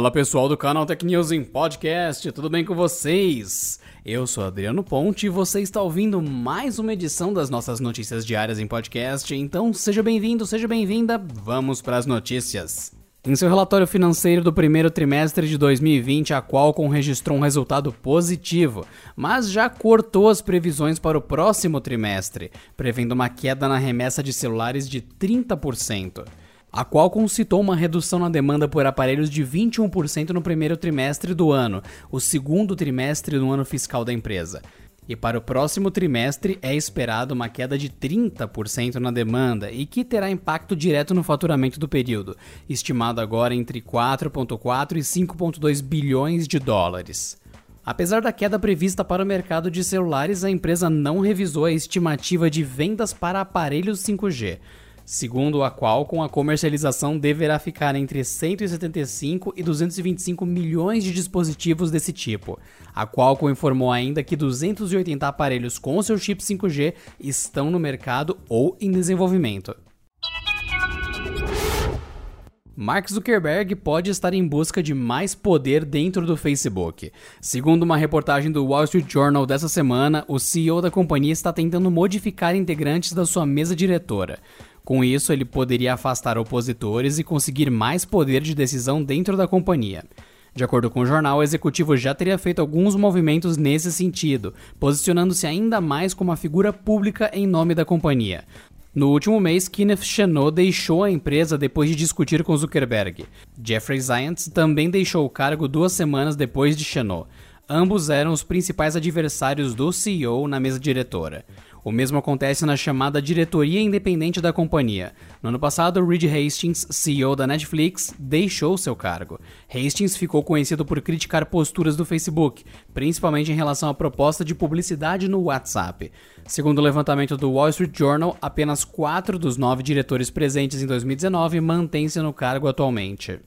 Fala pessoal do canal Tech News em Podcast, tudo bem com vocês? Eu sou Adriano Ponte e você está ouvindo mais uma edição das nossas notícias diárias em podcast, então seja bem-vindo, seja bem-vinda, vamos para as notícias. Em seu relatório financeiro do primeiro trimestre de 2020, a Qualcomm registrou um resultado positivo, mas já cortou as previsões para o próximo trimestre, prevendo uma queda na remessa de celulares de 30% a Qualcomm citou uma redução na demanda por aparelhos de 21% no primeiro trimestre do ano, o segundo trimestre do ano fiscal da empresa. E para o próximo trimestre é esperado uma queda de 30% na demanda e que terá impacto direto no faturamento do período, estimado agora entre 4,4 e 5,2 bilhões de dólares. Apesar da queda prevista para o mercado de celulares, a empresa não revisou a estimativa de vendas para aparelhos 5G segundo a Qualcomm, a comercialização deverá ficar entre 175 e 225 milhões de dispositivos desse tipo. A Qualcomm informou ainda que 280 aparelhos com seu chip 5G estão no mercado ou em desenvolvimento. Mark Zuckerberg pode estar em busca de mais poder dentro do Facebook. Segundo uma reportagem do Wall Street Journal dessa semana, o CEO da companhia está tentando modificar integrantes da sua mesa diretora. Com isso, ele poderia afastar opositores e conseguir mais poder de decisão dentro da companhia. De acordo com o jornal, o executivo já teria feito alguns movimentos nesse sentido, posicionando-se ainda mais como uma figura pública em nome da companhia. No último mês, Kenneth Chenot deixou a empresa depois de discutir com Zuckerberg. Jeffrey Zients também deixou o cargo duas semanas depois de Chenot. Ambos eram os principais adversários do CEO na mesa diretora. O mesmo acontece na chamada diretoria independente da companhia. No ano passado, Reed Hastings, CEO da Netflix, deixou seu cargo. Hastings ficou conhecido por criticar posturas do Facebook, principalmente em relação à proposta de publicidade no WhatsApp. Segundo o levantamento do Wall Street Journal, apenas quatro dos nove diretores presentes em 2019 mantêm-se no cargo atualmente.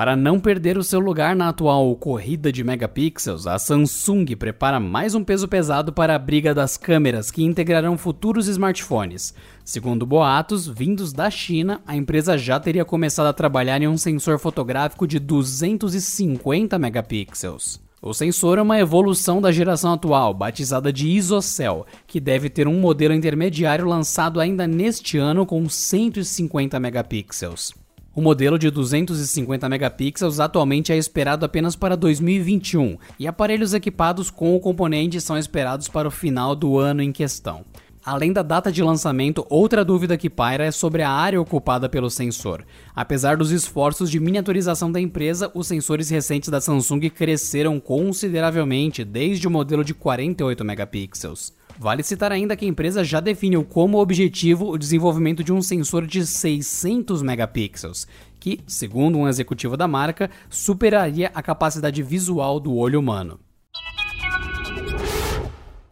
Para não perder o seu lugar na atual corrida de megapixels, a Samsung prepara mais um peso pesado para a briga das câmeras que integrarão futuros smartphones. Segundo boatos vindos da China, a empresa já teria começado a trabalhar em um sensor fotográfico de 250 megapixels. O sensor é uma evolução da geração atual, batizada de ISOCELL, que deve ter um modelo intermediário lançado ainda neste ano com 150 megapixels. O modelo de 250 megapixels atualmente é esperado apenas para 2021 e aparelhos equipados com o componente são esperados para o final do ano em questão. Além da data de lançamento, outra dúvida que paira é sobre a área ocupada pelo sensor. Apesar dos esforços de miniaturização da empresa, os sensores recentes da Samsung cresceram consideravelmente desde o modelo de 48 megapixels. Vale citar ainda que a empresa já definiu como objetivo o desenvolvimento de um sensor de 600 megapixels, que, segundo um executivo da marca, superaria a capacidade visual do olho humano.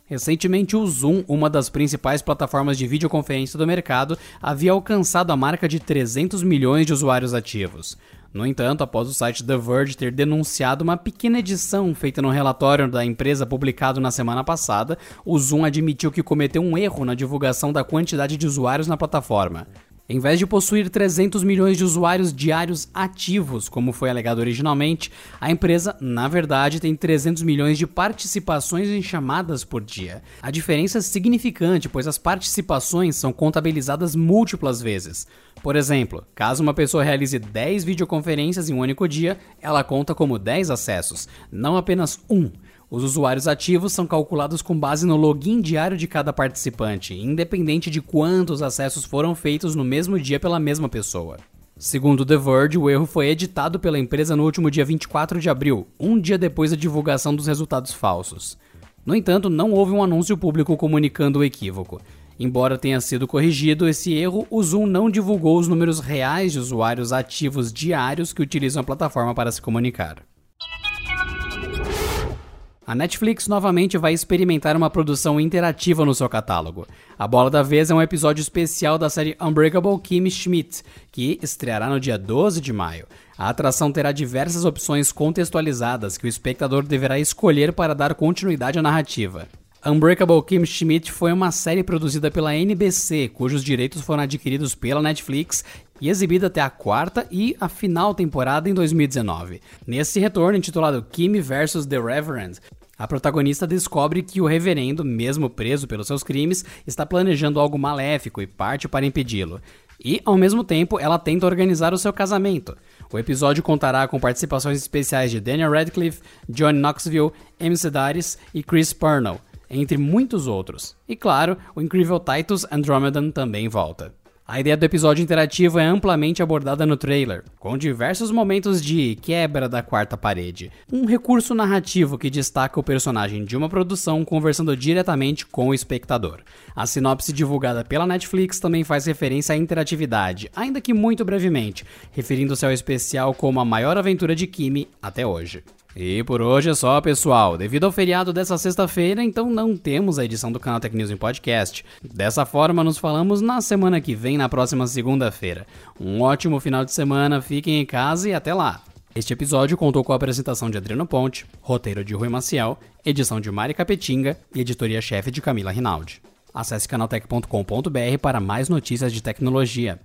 Recentemente, o Zoom, uma das principais plataformas de videoconferência do mercado, havia alcançado a marca de 300 milhões de usuários ativos. No entanto, após o site The Verge ter denunciado uma pequena edição feita no relatório da empresa publicado na semana passada, o Zoom admitiu que cometeu um erro na divulgação da quantidade de usuários na plataforma. Em vez de possuir 300 milhões de usuários diários ativos, como foi alegado originalmente, a empresa, na verdade, tem 300 milhões de participações em chamadas por dia. A diferença é significante, pois as participações são contabilizadas múltiplas vezes. Por exemplo, caso uma pessoa realize 10 videoconferências em um único dia, ela conta como 10 acessos, não apenas um. Os usuários ativos são calculados com base no login diário de cada participante, independente de quantos acessos foram feitos no mesmo dia pela mesma pessoa. Segundo The Verge, o erro foi editado pela empresa no último dia 24 de abril, um dia depois da divulgação dos resultados falsos. No entanto, não houve um anúncio público comunicando o equívoco. Embora tenha sido corrigido esse erro, o Zoom não divulgou os números reais de usuários ativos diários que utilizam a plataforma para se comunicar. A Netflix novamente vai experimentar uma produção interativa no seu catálogo. A bola da vez é um episódio especial da série Unbreakable Kimmy Schmidt, que estreará no dia 12 de maio. A atração terá diversas opções contextualizadas que o espectador deverá escolher para dar continuidade à narrativa. Unbreakable Kim Schmidt foi uma série produzida pela NBC, cujos direitos foram adquiridos pela Netflix e exibida até a quarta e a final temporada em 2019. Nesse retorno, intitulado Kim vs. The Reverend, a protagonista descobre que o reverendo, mesmo preso pelos seus crimes, está planejando algo maléfico e parte para impedi-lo. E, ao mesmo tempo, ela tenta organizar o seu casamento. O episódio contará com participações especiais de Daniel Radcliffe, John Knoxville, Amy Sedaris e Chris Purnell, entre muitos outros. E claro, o incrível Titus Andromedan também volta. A ideia do episódio interativo é amplamente abordada no trailer, com diversos momentos de quebra da quarta parede, um recurso narrativo que destaca o personagem de uma produção conversando diretamente com o espectador. A sinopse divulgada pela Netflix também faz referência à interatividade, ainda que muito brevemente, referindo-se ao especial como a maior aventura de Kimi até hoje. E por hoje é só, pessoal. Devido ao feriado dessa sexta-feira, então não temos a edição do canal Tech News em podcast. Dessa forma, nos falamos na semana que vem, na próxima segunda-feira. Um ótimo final de semana, fiquem em casa e até lá. Este episódio contou com a apresentação de Adriano Ponte, roteiro de Rui Maciel, edição de Mari Capetinga e editoria-chefe de Camila Rinaldi. Acesse canaltech.com.br para mais notícias de tecnologia.